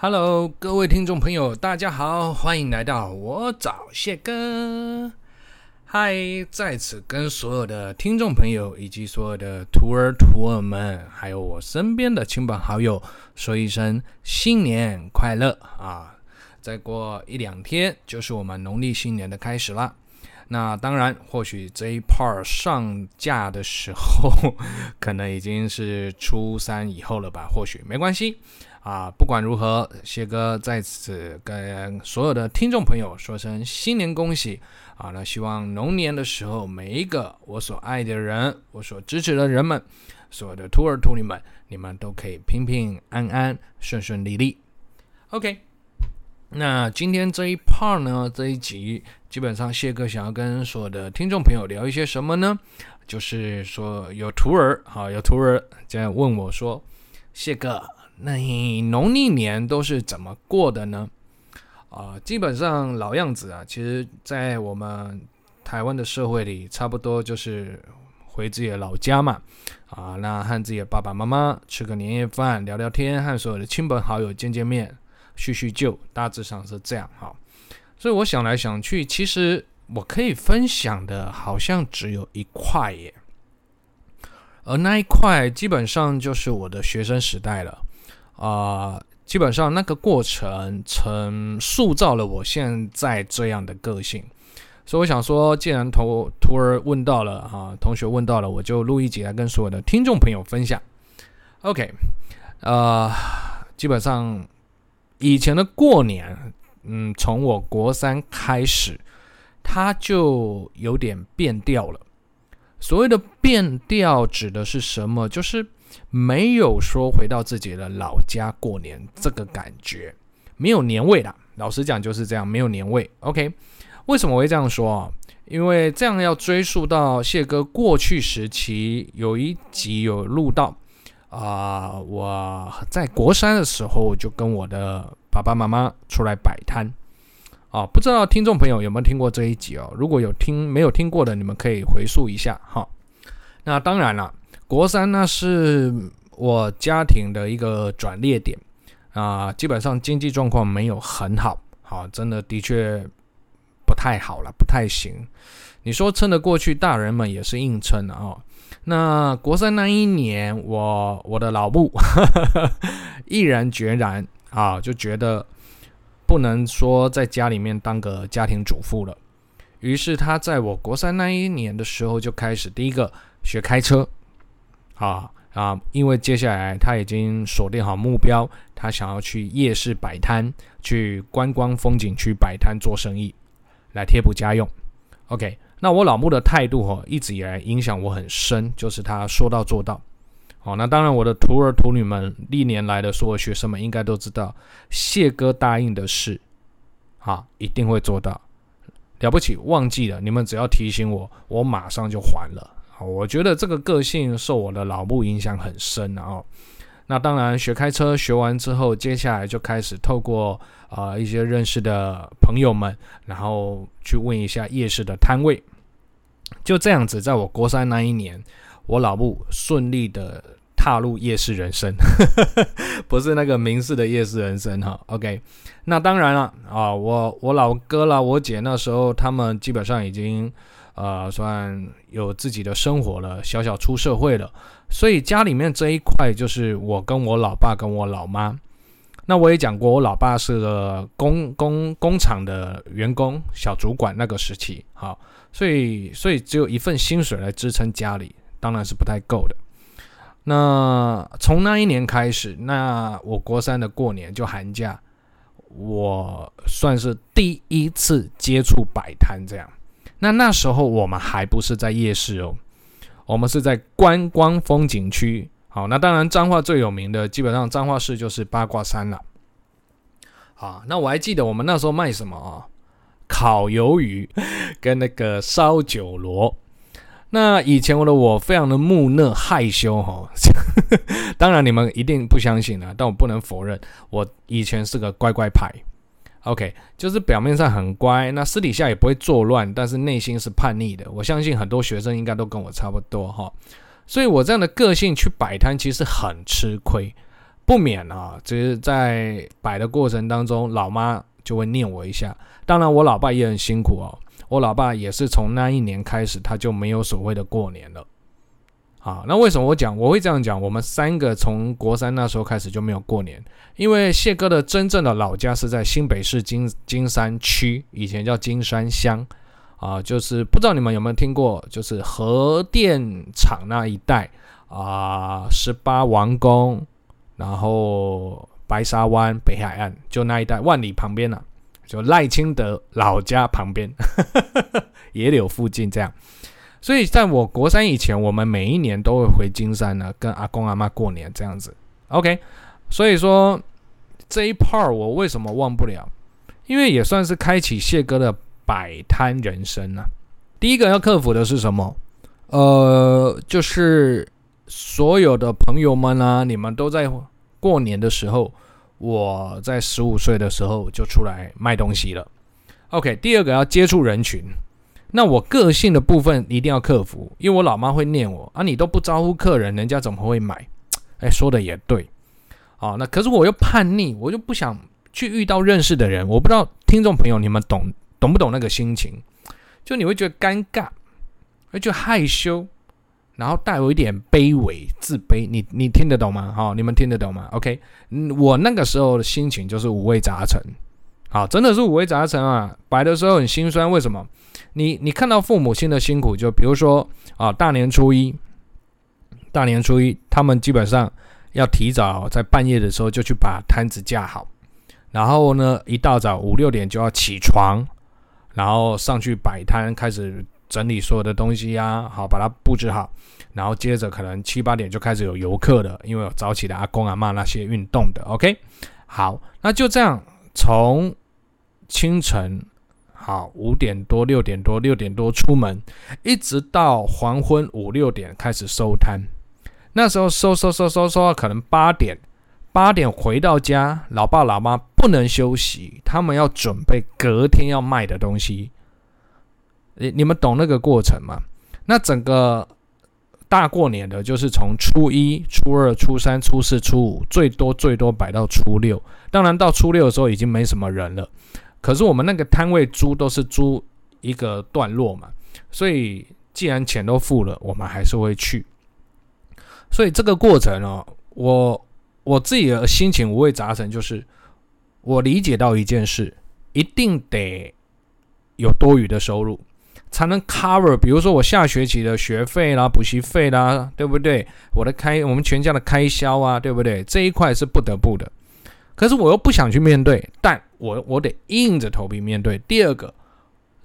Hello，各位听众朋友，大家好，欢迎来到我找谢哥。嗨，在此跟所有的听众朋友以及所有的徒儿徒儿们，还有我身边的亲朋好友，说一声新年快乐啊！再过一两天就是我们农历新年的开始啦。那当然，或许这一 part 上架的时候，可能已经是初三以后了吧？或许没关系。啊，不管如何，谢哥在此跟所有的听众朋友说声新年恭喜啊！那希望龙年的时候，每一个我所爱的人，我所支持的人们，所有的徒儿徒女们，你们都可以平平安安、顺顺利利。OK，那今天这一 part 呢，这一集基本上谢哥想要跟所有的听众朋友聊一些什么呢？就是说有徒儿，好，有徒儿这样问我说，谢哥。那你农历年都是怎么过的呢？啊、基本上老样子啊，其实，在我们台湾的社会里，差不多就是回自己的老家嘛，啊，那和自己的爸爸妈妈吃个年夜饭，聊聊天，和所有的亲朋好友见见面，叙叙旧，大致上是这样哈。所以我想来想去，其实我可以分享的，好像只有一块耶，而那一块基本上就是我的学生时代了。啊、基本上那个过程曾塑造了我现在这样的个性，所以我想说，既然徒徒儿问到了哈，同学问到了，我就录一集来跟所有的听众朋友分享。OK，呃，基本上以前的过年，嗯，从我国三开始，它就有点变调了。所谓的变调指的是什么？就是。没有说回到自己的老家过年这个感觉，没有年味啦。老实讲就是这样，没有年味。OK，为什么会这样说啊？因为这样要追溯到谢哥过去时期，有一集有录到啊、我在国三的时候就跟我的爸爸妈妈出来摆摊啊。不知道听众朋友有没有听过这一集哦？如果有听没有听过的，你们可以回溯一下哈。那当然了。国三那是我家庭的一个转捩点啊，基本上经济状况没有很好，好，真的的确不太好了，不太行。你说撑得过去，大人们也是硬撑的哦。那国三那一年，我我的老母 毅然决然啊，就觉得不能说在家里面当个家庭主妇了，于是他在我国三那一年的时候就开始第一个学开车。啊啊！因为接下来他已经锁定好目标，他想要去夜市摆摊，去观光风景区摆摊做生意，来贴补家用。OK，那我老母的态度哈，一直以来影响我很深，就是他说到做到。好，那当然我的徒儿徒女们，历年来的所有学生们应该都知道，谢哥答应的事，啊，一定会做到。了不起，忘记了，你们只要提醒我，我马上就还了。我觉得这个个性受我的老母影响很深，啊，那当然学开车学完之后，接下来就开始透过啊、一些认识的朋友们，然后去问一下夜市的摊位，就这样子，在我国三那一年，我老母顺利的踏入夜市人生，不是那个明示的夜市人生哈。OK，那当然了啊，我我老哥啦，我姐那时候他们基本上已经。呃，算有自己的生活了，小小出社会了，所以家里面这一块就是我跟我老爸跟我老妈。那我也讲过，我老爸是个工工工厂的员工，小主管那个时期，好，所以所以只有一份薪水来支撑家里，当然是不太够的。那从那一年开始，那我国三的过年就寒假，我算是第一次接触摆摊这样。那那时候我们还不是在夜市哦，我们是在观光风景区。好，那当然彰化最有名的，基本上彰化市就是八卦山了。啊，那我还记得我们那时候卖什么啊？烤鱿鱼 跟那个烧酒螺。那以前我的我非常的木讷害羞哈，当然你们一定不相信啊，但我不能否认，我以前是个乖乖牌。OK，就是表面上很乖，那私底下也不会作乱，但是内心是叛逆的。我相信很多学生应该都跟我差不多哈，所以我这样的个性去摆摊其实很吃亏。不免啊，只是在摆的过程当中，老妈就会念我一下。当然，我老爸也很辛苦哦。我老爸也是从那一年开始，他就没有所谓的过年了。啊，那为什么我讲我会这样讲？我们三个从国三那时候开始就没有过年，因为谢哥的真正的老家是在新北市金金山区，以前叫金山乡。啊，就是不知道你们有没有听过，就是核电厂那一带啊，十八王宫，然后白沙湾北海岸，就那一带万里旁边呢、啊，就赖清德老家旁边，野柳附近这样。所以在我国三以前，我们每一年都会回金山呢，跟阿公阿妈过年这样子。OK，所以说这一 part 我为什么忘不了？因为也算是开启谢哥的。摆摊人生啊，第一个要克服的是什么？呃，就是所有的朋友们啊，你们都在过年的时候，我在十五岁的时候就出来卖东西了。OK，第二个要接触人群，那我个性的部分一定要克服，因为我老妈会念我啊，你都不招呼客人，人家怎么会买？哎，说的也对，啊，那可是我又叛逆，我就不想去遇到认识的人，我不知道听众朋友你们懂。懂不懂那个心情？就你会觉得尴尬，会觉得害羞，然后带有一点卑微、自卑。你你听得懂吗？好，你们听得懂吗？OK，嗯，我那个时候的心情就是五味杂陈。好，真的是五味杂陈啊！摆的时候很心酸，为什么？你你看到父母亲的辛苦，就比如说啊，大年初一，大年初一，他们基本上要提早在半夜的时候就去把摊子架好，然后呢，一大早五六点就要起床。然后上去摆摊，开始整理所有的东西呀、啊，好把它布置好。然后接着可能七八点就开始有游客了，因为有早起的阿公阿嬷那些运动的。OK，好，那就这样从清晨好五点多六点多六点多出门，一直到黄昏五六点开始收摊。那时候收收收收收可能八点。八点回到家，老爸老妈不能休息，他们要准备隔天要卖的东西。你你们懂那个过程吗？那整个大过年的，就是从初一、初二、初三、初四、初五，最多最多摆到初六。当然到初六的时候已经没什么人了。可是我们那个摊位租都是租一个段落嘛，所以既然钱都付了，我们还是会去。所以这个过程哦，我。我自己的心情五味杂陈，就是我理解到一件事，一定得有多余的收入，才能 cover，比如说我下学期的学费啦、补习费啦，对不对？我的开，我们全家的开销啊，对不对？这一块是不得不的，可是我又不想去面对，但我我得硬着头皮面对。第二个，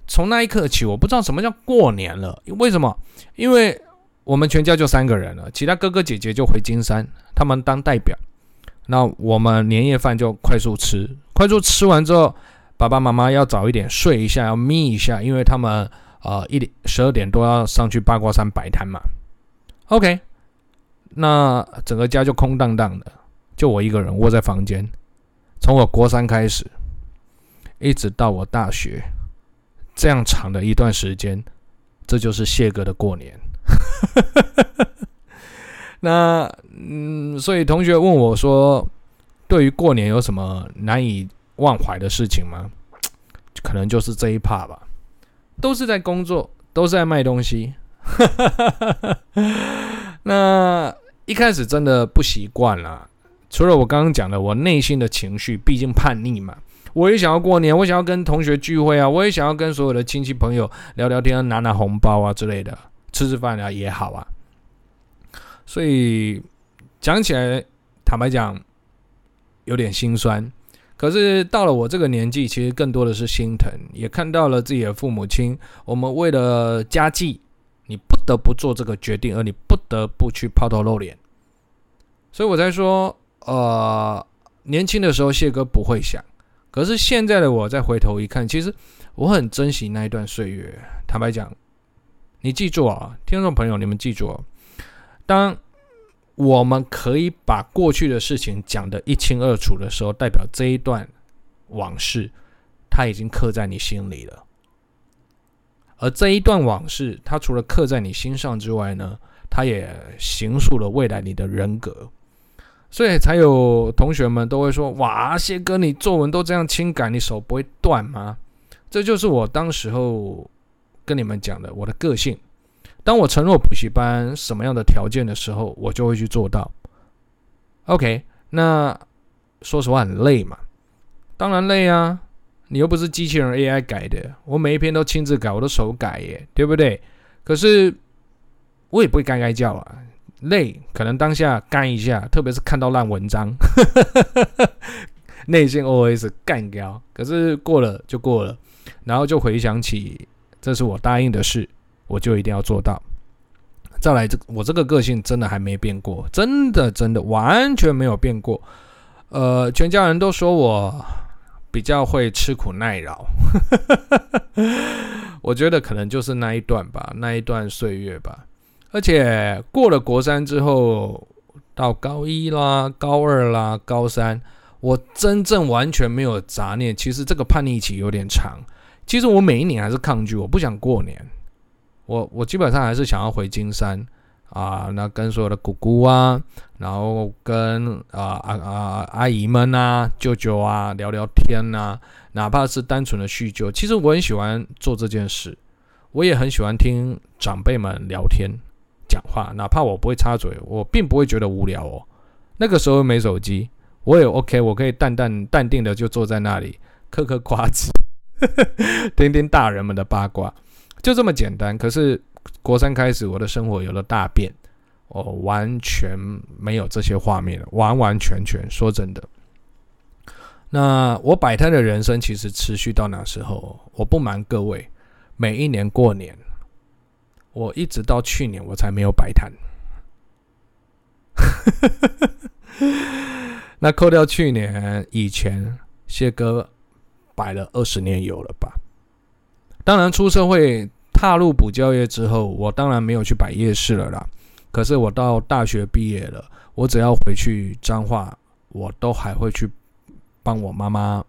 从那一刻起，我不知道什么叫过年了，为什么？因为我们全家就三个人了，其他哥哥姐姐就回金山，他们当代表。那我们年夜饭就快速吃，快速吃完之后，爸爸妈妈要早一点睡一下，要眯一下，因为他们呃一点十二点多要上去八卦山摆摊嘛。OK，那整个家就空荡荡的，就我一个人窝在房间。从我国三开始，一直到我大学，这样长的一段时间，这就是谢哥的过年。那嗯，所以同学问我说，对于过年有什么难以忘怀的事情吗？可能就是这一趴吧，都是在工作，都是在卖东西。那一开始真的不习惯啦，除了我刚刚讲的，我内心的情绪，毕竟叛逆嘛，我也想要过年，我想要跟同学聚会啊，我也想要跟所有的亲戚朋友聊聊天，拿拿红包啊之类的，吃吃饭啊也好啊。所以讲起来，坦白讲，有点心酸。可是到了我这个年纪，其实更多的是心疼，也看到了自己的父母亲。我们为了家计，你不得不做这个决定，而你不得不去抛头露脸。所以我才说，呃，年轻的时候谢哥不会想，可是现在的我再回头一看，其实我很珍惜那一段岁月。坦白讲，你记住啊，听众朋友，你们记住啊。当我们可以把过去的事情讲得一清二楚的时候，代表这一段往事，它已经刻在你心里了。而这一段往事，它除了刻在你心上之外呢，它也形塑了未来你的人格。所以才有同学们都会说：“哇，谢哥，你作文都这样轻感，你手不会断吗？”这就是我当时候跟你们讲的我的个性。当我承诺补习班什么样的条件的时候，我就会去做到。OK，那说实话很累嘛，当然累啊。你又不是机器人 AI 改的，我每一篇都亲自改，我都手改耶，对不对？可是我也不会该该叫啊，累可能当下干一下，特别是看到烂文章，内心 OS 干掉。可是过了就过了，然后就回想起这是我答应的事。我就一定要做到。再来，这我这个个性真的还没变过，真的真的完全没有变过。呃，全家人都说我比较会吃苦耐劳，我觉得可能就是那一段吧，那一段岁月吧。而且过了国三之后，到高一啦、高二啦、高三，我真正完全没有杂念。其实这个叛逆期有点长。其实我每一年还是抗拒，我不想过年。我我基本上还是想要回金山啊，那跟所有的姑姑啊，然后跟啊啊啊阿姨们呐、舅舅啊聊聊天呐、哪怕是单纯的叙旧，其实我很喜欢做这件事，我也很喜欢听长辈们聊天讲话，哪怕我不会插嘴，我并不会觉得无聊哦。那个时候没手机，我也 OK，我可以淡淡淡定的就坐在那里嗑嗑瓜子，听听大人们的八卦。就这么简单，可是国三开始，我的生活有了大变，我完全没有这些画面了，完完全全说真的。那我摆摊的人生其实持续到哪时候？我不瞒各位，每一年过年，我一直到去年我才没有摆摊。那扣掉去年以前，谢哥摆了二十年有了吧？当然出社会。踏入补教业之后，我当然没有去摆夜市了啦。可是我到大学毕业了，我只要回去彰化，我都还会去帮我妈妈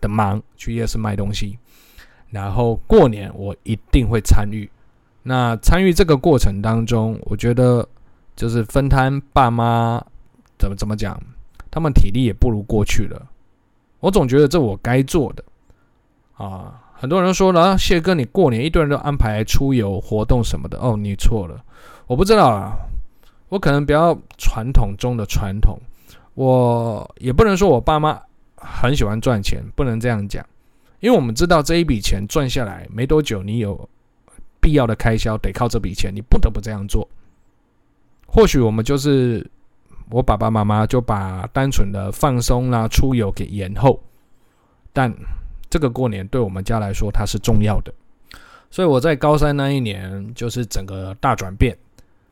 的忙，去夜市卖东西。然后过年我一定会参与。那参与这个过程当中，我觉得就是分摊爸妈怎么怎么讲，他们体力也不如过去了。我总觉得这我该做的啊。很多人说呢，谢哥，你过年一堆人都安排出游活动什么的。哦，你错了，我不知道啊，我可能比较传统中的传统，我也不能说我爸妈很喜欢赚钱，不能这样讲，因为我们知道这一笔钱赚下来没多久，你有必要的开销得靠这笔钱，你不得不这样做。或许我们就是我爸爸妈妈就把单纯的放松啦、出游给延后，但。这个过年对我们家来说，它是重要的，所以我在高三那一年就是整个大转变，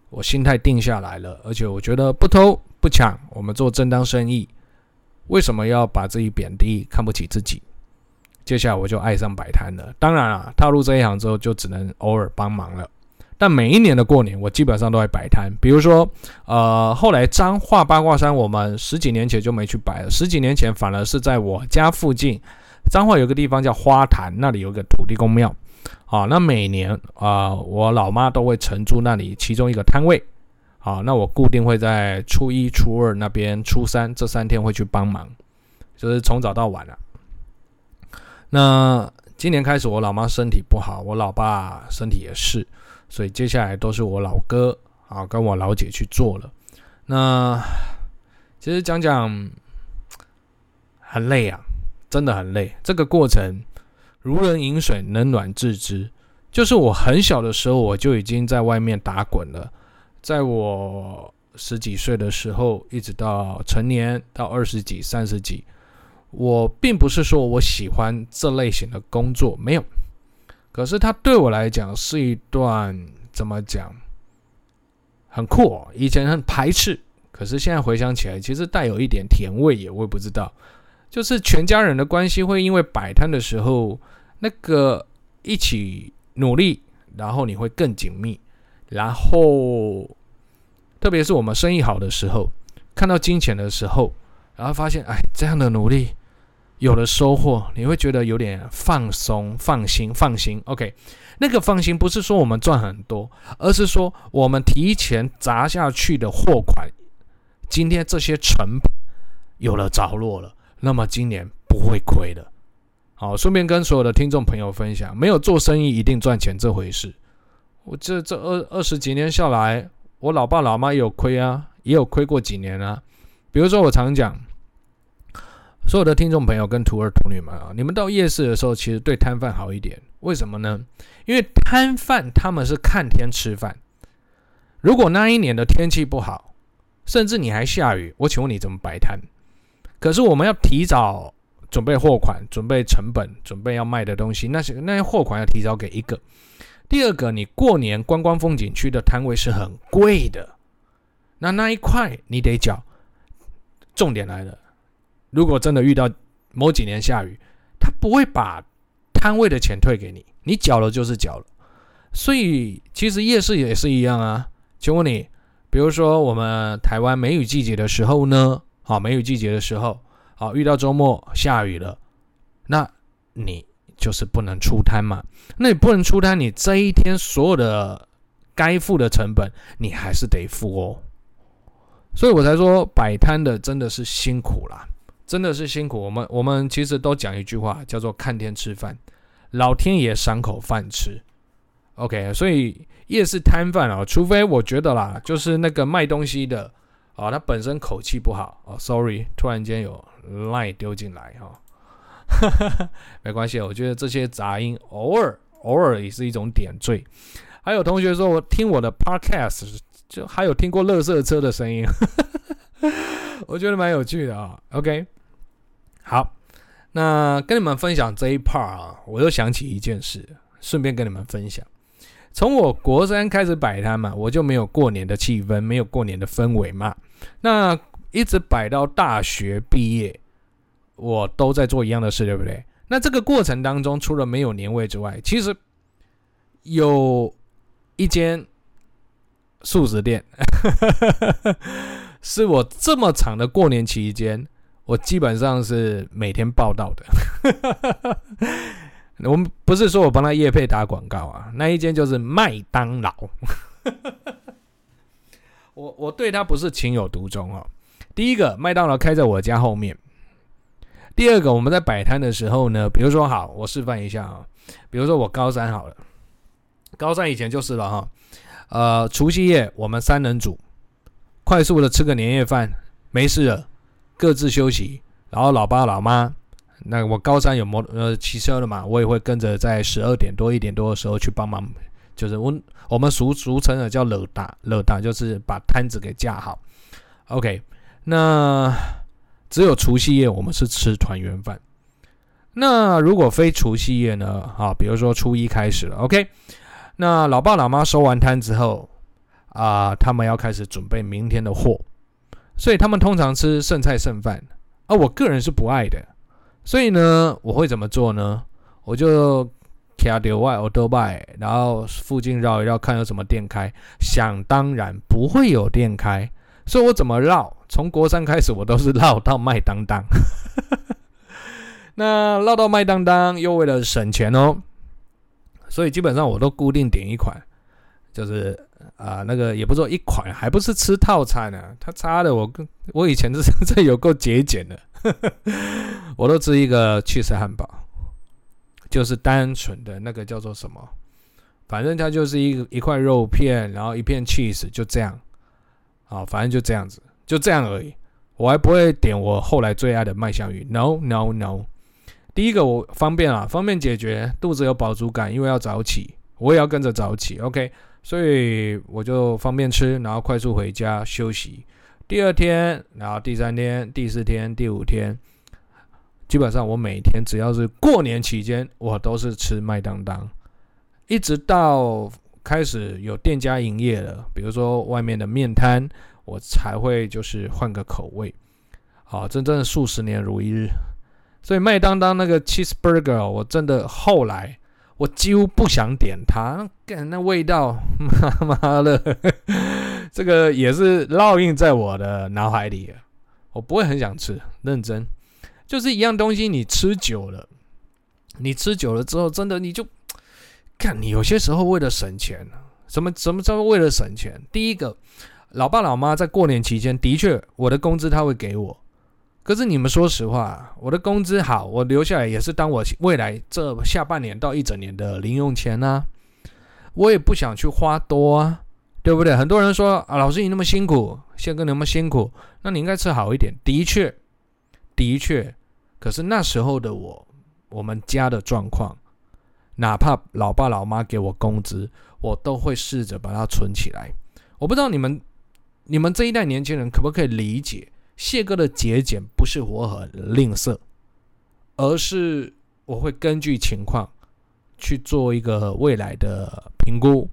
我心态定下来了，而且我觉得不偷不抢，我们做正当生意，为什么要把自己贬低，看不起自己？接下来我就爱上摆摊了。当然啊，踏入这一行之后，就只能偶尔帮忙了。但每一年的过年，我基本上都会摆摊。比如说，呃，后来彰化八卦山，我们十几年前就没去摆了，十几年前反而是在我家附近。彰化有个地方叫花坛，那里有个土地公庙，啊，那每年啊、我老妈都会承租那里其中一个摊位，啊，那我固定会在初一、初二那边，初三这三天会去帮忙，就是从早到晚了、啊。那今年开始，我老妈身体不好，我老爸身体也是，所以接下来都是我老哥啊跟我老姐去做了。那其实讲讲很累啊。真的很累，这个过程如人饮水，冷暖自知。就是我很小的时候，我就已经在外面打滚了。在我十几岁的时候，一直到成年，到二十几、三十几，我并不是说我喜欢这类型的工作，没有。可是它对我来讲是一段怎么讲，很酷。以前很排斥，可是现在回想起来，其实带有一点甜味也，我也不知道。就是全家人的关系会因为摆摊的时候，那个一起努力，然后你会更紧密，然后特别是我们生意好的时候，看到金钱的时候，然后发现哎，这样的努力有了收获，你会觉得有点放松、放心、放心。OK，那个放心不是说我们赚很多，而是说我们提前砸下去的货款。今天这些成本有了着落了，那么今年不会亏的。好，顺便跟所有的听众朋友分享，没有做生意一定赚钱这回事。我这这二二十几年下来，我老爸老妈也有亏啊，也有亏过几年啊。比如说我常讲，所有的听众朋友跟徒儿徒女们啊，你们到夜市的时候，其实对摊贩好一点。为什么呢？因为摊贩他们是看天吃饭。如果那一年的天气不好，甚至你还下雨，我请问你怎么摆摊？可是我们要提早准备货款、准备成本、准备要卖的东西，那些那些货款要提早给一个。第二个，你过年观光风景区的摊位是很贵的，那那一块你得缴。重点来了，如果真的遇到某几年下雨，他不会把摊位的钱退给你，你缴了就是缴了。所以其实夜市也是一样啊。请问你，比如说我们台湾梅雨季节的时候呢？好，梅雨季节的时候，好，遇到周末下雨了，那你就是不能出摊嘛？那你不能出摊，你这一天所有的该付的成本，你还是得付哦。所以我才说摆摊的真的是辛苦啦，真的是辛苦。我们我们其实都讲一句话，叫做看天吃饭，老天爷赏口饭吃。OK，所以夜市摊贩啊，除非我觉得啦，就是那个卖东西的啊，他本身口气不好哦。Sorry，突然间有 line 丢进来哈，哦、没关系，我觉得这些杂音偶尔偶尔也是一种点缀。还有同学说我听我的 Podcast。就还有听过垃圾车的声音，我觉得蛮有趣的啊。OK，好，那跟你们分享这一 part 啊，我又想起一件事，顺便跟你们分享。从我国三开始摆摊嘛，我就没有过年的气氛，没有过年的氛围嘛。那一直摆到大学毕业，我都在做一样的事，对不对？那这个过程当中，除了没有年味之外，其实有一间。素食店，是我这么长的过年期间，我基本上是每天报道的。我们不是说我帮他夜配打广告啊，那一间就是麦当劳。我我对他不是情有独钟哦。第一个，麦当劳开在我家后面；第二个，我们在摆摊的时候呢，比如说好，我示范一下啊，比如说我高三好了，高三以前就是了哈。呃，除夕夜我们三人组，快速的吃个年夜饭，没事了，各自休息。然后老爸老妈，那我高三有摩呃骑车的嘛，我也会跟着在十二点多一点多的时候去帮忙，就是我我们俗俗称的叫勒大勒大，就是把摊子给架好。OK，那只有除夕夜我们是吃团圆饭。那如果非除夕夜呢？啊，比如说初一开始了，OK。那老爸老妈收完摊之后，啊、他们要开始准备明天的货，所以他们通常吃剩菜剩饭，而我个人是不爱的，所以呢，我会怎么做呢？我就卡掉外欧多拜，然后附近绕一绕，看有什么店开。想当然不会有店开，所以我怎么绕？从国三开始，我都是绕到麦当当。那绕到麦当当，又为了省钱哦。所以基本上我都固定点一款，就是啊、那个也不说一款，还不是吃套餐呢、他差的我跟我以前这这有够节俭的，我都吃一个 cheese 汉堡，就是单纯的那个叫做什么，反正它就是一一块肉片，然后一片 cheese，，就这样，啊，反正就这样子，就这样而已。我还不会点我后来最爱的麦香鱼，no no no。第一个我方便啊，方便解决，肚子有饱足感，因为要早起，我也要跟着早起，OK，所以我就方便吃，然后快速回家休息。第二天，然后第三天、第四天、第五天，基本上我每天只要是过年期间，我都是吃麦当当，一直到开始有店家营业了，比如说外面的面摊，我才会就是换个口味。好，真正的数十年如一日。所以麦当当那个 cheeseburger，我真的后来我几乎不想点它，干那味道，妈妈的，这个也是烙印在我的脑海里。我不会很想吃，认真，就是一样东西，你吃久了，你吃久了之后，真的你就看你有些时候为了省钱，什么什么叫为了省钱？第一个，老爸老妈在过年期间的确，我的工资他会给我。可是你们说实话，我的工资好，我留下来也是当我未来这下半年到一整年的零用钱啊。我也不想去花多啊，对不对？很多人说啊，老师你那么辛苦，宪哥你那么辛苦，那你应该吃好一点。的确，的确。可是那时候的我，我们家的状况，哪怕老爸老妈给我工资，我都会试着把它存起来。我不知道你们，你们这一代年轻人可不可以理解？谢哥的节俭不是我很吝啬，而是我会根据情况去做一个未来的评估，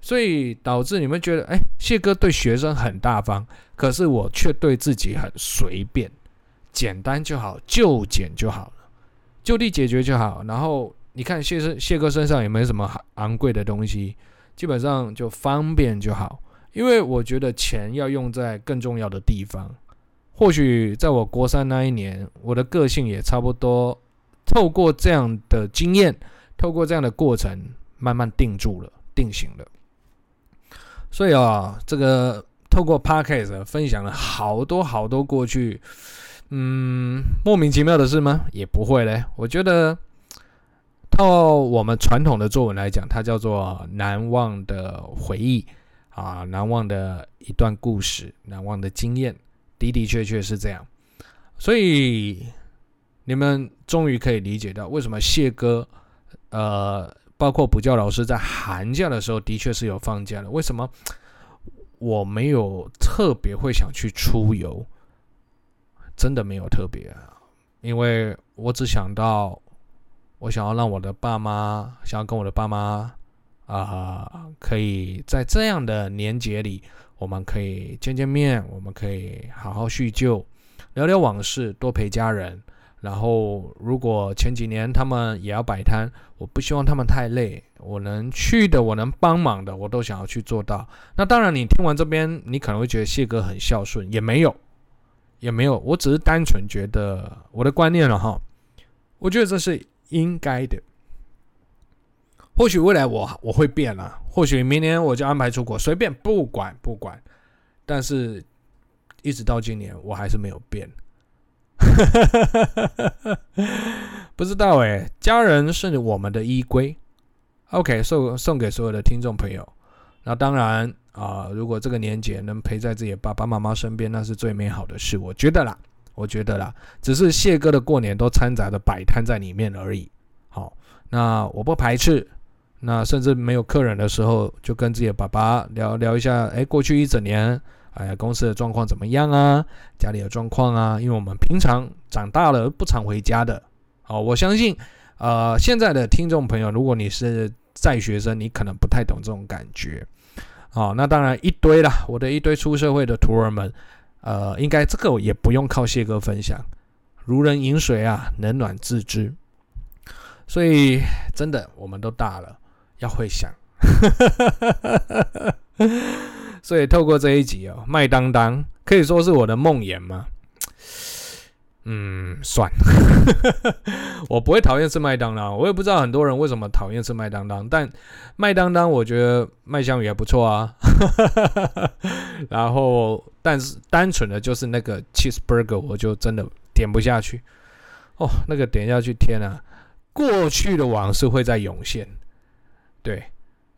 所以导致你们觉得，哎，谢哥对学生很大方，可是我却对自己很随便，简单就好，就简就好了，就地解决就好。然后你看谢生谢哥身上也没什么昂贵的东西，基本上就方便就好，因为我觉得钱要用在更重要的地方。或许在我国三那一年，我的个性也差不多，透过这样的经验，透过这样的过程，慢慢定住了，定型了。所以啊，这个透过 Podcast 分享了好多好多过去，嗯，莫名其妙的事吗？也不会嘞。我觉得，套我们传统的作文来讲，它叫做难忘的回忆啊，难忘的一段故事，难忘的经验。的的确确是这样，所以你们终于可以理解到为什么谢哥，呃，包括补教老师在寒假的时候的确是有放假的。为什么我没有特别会想去出游？真的没有特别，因为我只想到我想要让我的爸妈，想要跟我的爸妈啊、可以在这样的年节里。我们可以见见面，我们可以好好叙旧，聊聊往事，多陪家人。然后，如果前几年他们也要摆摊，我不希望他们太累。我能去的，我能帮忙的，我都想要去做到。那当然，你听完这边，你可能会觉得谢哥很孝顺，也没有，也没有。我只是单纯觉得我的观念了哈，我觉得这是应该的。或许未来我我会变了，或许明年我就安排出国，随便不管不管，但是一直到今年我还是没有变，不知道哎，家人是我们的依归，OK，送送给所有的听众朋友。那当然啊、如果这个年节能陪在自己爸爸妈妈身边，那是最美好的事，我觉得啦，我觉得啦，只是谢哥的过年都掺杂着摆摊在里面而已。好，那我不排斥。那甚至没有客人的时候，就跟自己的爸爸聊聊一下，哎，过去一整年，哎，公司的状况怎么样啊？家里的状况啊？因为我们平常长大了不常回家的，好，我相信，呃，现在的听众朋友，如果你是在学生，你可能不太懂这种感觉，哦，那当然一堆啦，我的一堆出社会的徒儿们，呃，应该这个也不用靠谢哥分享，如人饮水啊，冷暖自知，所以真的，我们都大了。要会想，所以透过这一集哦，麦当当可以说是我的梦魇吗？嗯，算，我不会讨厌吃麦当劳，我也不知道很多人为什么讨厌吃麦当当，但麦当当我觉得麦香鱼还不错啊。然后，但是单纯的就是那个 cheeseburger，我就真的点不下去。哦，那个点下去，天啊，过去的往事会在涌现。对，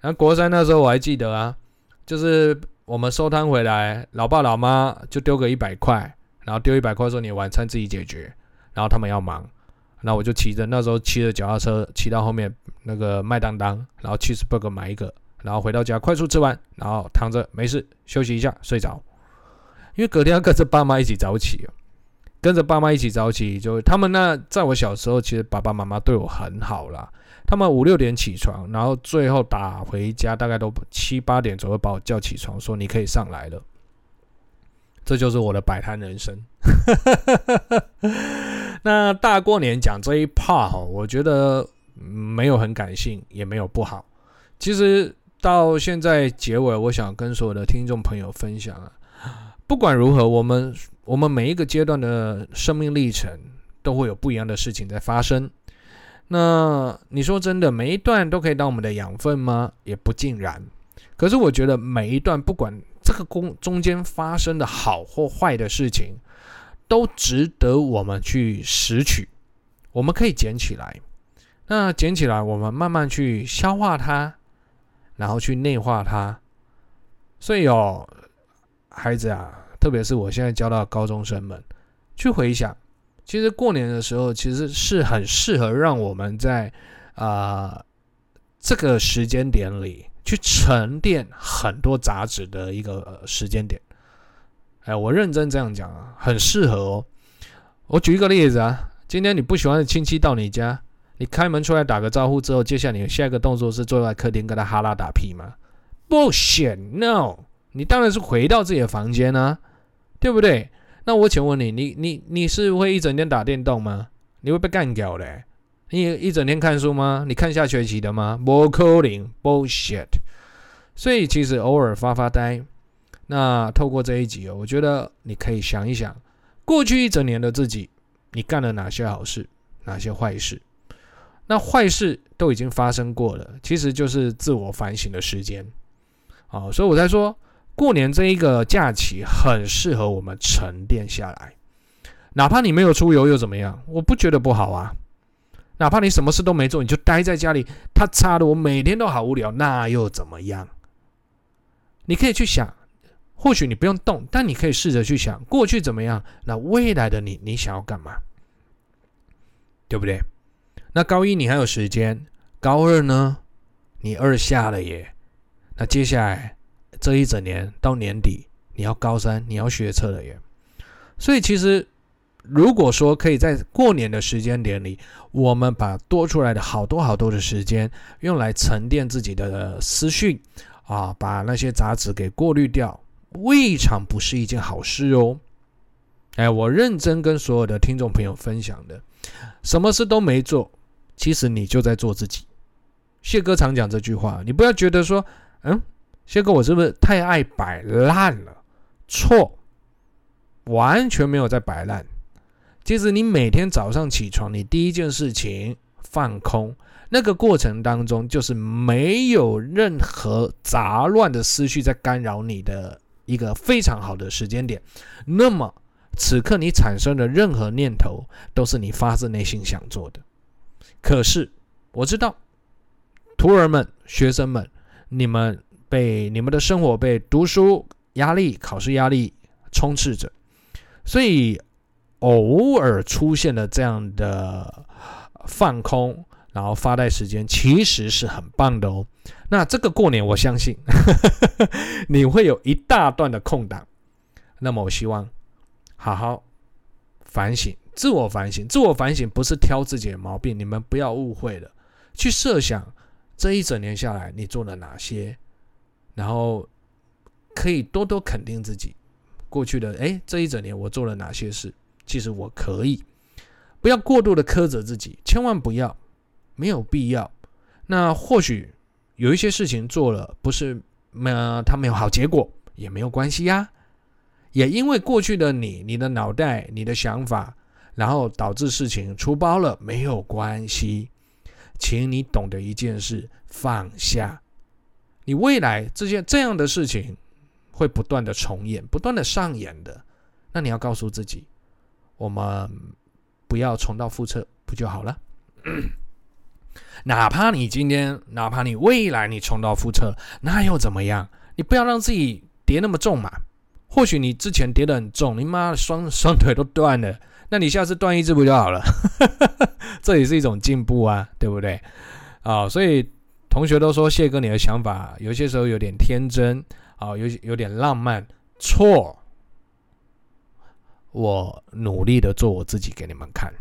然后国三那时候我还记得啊，就是我们收摊回来，老爸老妈就丢个一百块，然后丢一百块说你晚餐自己解决，然后他们要忙，那我就骑着那时候骑着脚踏车骑到后面那个麦当当，然后去十步克买一个，然后回到家快速吃完，然后躺着没事休息一下睡着，因为隔天要跟着爸妈一起早起，跟着爸妈一起早起，就他们那在我小时候其实爸爸妈妈对我很好啦。他们五六点起床，然后最后打回家，大概都七八点左右把我叫起床，说你可以上来了。这就是我的摆摊人生。那大过年讲这一 part，我觉得没有很感性，也没有不好。其实到现在结尾，我想跟所有的听众朋友分享啊，不管如何，我们我们每一个阶段的生命历程，都会有不一样的事情在发生。那你说真的，每一段都可以当我们的养分吗？也不尽然。可是我觉得每一段不管这个中中间发生的好或坏的事情，都值得我们去拾取。我们可以捡起来，那捡起来，我们慢慢去消化它，然后去内化它。所以哦，孩子啊，特别是我现在教到高中生们，去回想，其实过年的时候，其实是很适合让我们在啊、这个时间点里去沉淀很多杂质的一个呃时间点。哎，我认真这样讲啊，很适合哦。我举一个例子啊。今天你不喜欢的亲戚到你家，你开门出来打个招呼之后，接下来你下一个动作是坐在客厅跟他哈拉打屁吗？Bullshit，no！你当然是回到自己的房间啊，对不对？那我请问你，你你你是会一整天打电动吗？你会被干掉的。你一整天看书吗？你看下学期的吗？不可能，Bullshit。所以其实偶尔发发呆，那透过这一集哦，我觉得你可以想一想，过去一整年的自己。你干了哪些好事，哪些坏事？那坏事都已经发生过了，其实就是自我反省的时间。啊，所以我才说，过年这一个假期很适合我们沉淀下来。哪怕你没有出游又怎么样？我不觉得不好啊。哪怕你什么事都没做，你就待在家里，他擦的我每天都好无聊，那又怎么样？你可以去想。或许你不用动，但你可以试着去想过去怎么样，那未来的你，你想要干嘛？对不对？那高一你还有时间，高二呢？你二下了耶。那接下来这一整年到年底，你要高三，你要学测了耶。所以其实，如果说可以在过年的时间点里，我们把多出来的好多好多的时间用来沉淀自己的思绪啊，把那些杂质给过滤掉。未尝不是一件好事哦。哎，我认真跟所有的听众朋友分享的，什么事都没做，其实你就在做自己。谢哥常讲这句话，你不要觉得说，嗯，谢哥我是不是太爱摆烂了？错，完全没有在摆烂。其实你每天早上起床，你第一件事情放空，那个过程当中就是没有任何杂乱的思绪在干扰你的。一个非常好的时间点，那么此刻你产生的任何念头都是你发自内心想做的。可是我知道，徒儿们、学生们，你们被你们的生活被读书压力、考试压力充斥着，所以偶尔出现了这样的放空。然后发呆时间其实是很棒的哦。那这个过年，我相信呵呵 你会有一大段的空档。那么我希望好好反省，自我反省。自我反省不是挑自己的毛病，你们不要误会了。去设想这一整年下来你做了哪些，然后可以多多肯定自己过去的。哎，这一整年我做了哪些事？其实我可以，不要过度的苛责自己，千万不要。没有必要。那或许有一些事情做了，不是呃，他没有好结果，也没有关系呀。也因为过去的你、你的脑袋、你的想法，然后导致事情出包了，没有关系。请你懂得一件事：放下。你未来这些这样的事情会不断的重演，不断的上演的。那你要告诉自己，我们不要重蹈覆辙，不就好了？哪怕你今天，哪怕你未来你重蹈覆辙，那又怎么样？你不要让自己跌那么重嘛。或许你之前跌得很重，你妈的双双腿都断了，那你下次断一只不就好了？这也是一种进步啊，对不对？啊、所以同学都说谢哥你的想法有些时候有点天真啊、有有点浪漫。错，我努力的做我自己给你们看。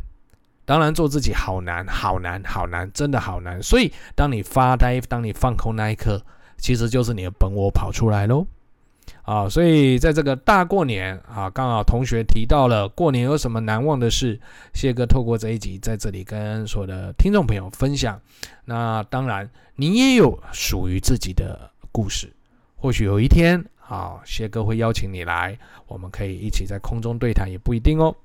当然，做自己好难，好难，好难，真的好难。所以，当你发呆，当你放空那一刻，其实就是你的本我跑出来喽。啊，所以在这个大过年啊，刚好同学提到了过年有什么难忘的事，谢哥透过这一集在这里跟所有的听众朋友分享。那当然，你也有属于自己的故事。或许有一天啊，谢哥会邀请你来，我们可以一起在空中对谈，也不一定哦。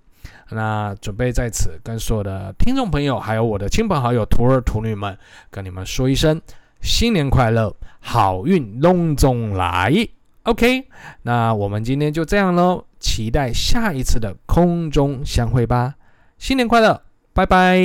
那准备在此跟所有的听众朋友，还有我的亲朋好友、徒儿徒女们，跟你们说一声新年快乐，好运隆中来 OK，那我们今天就这样喽，期待下一次的空中相会吧。新年快乐，拜拜。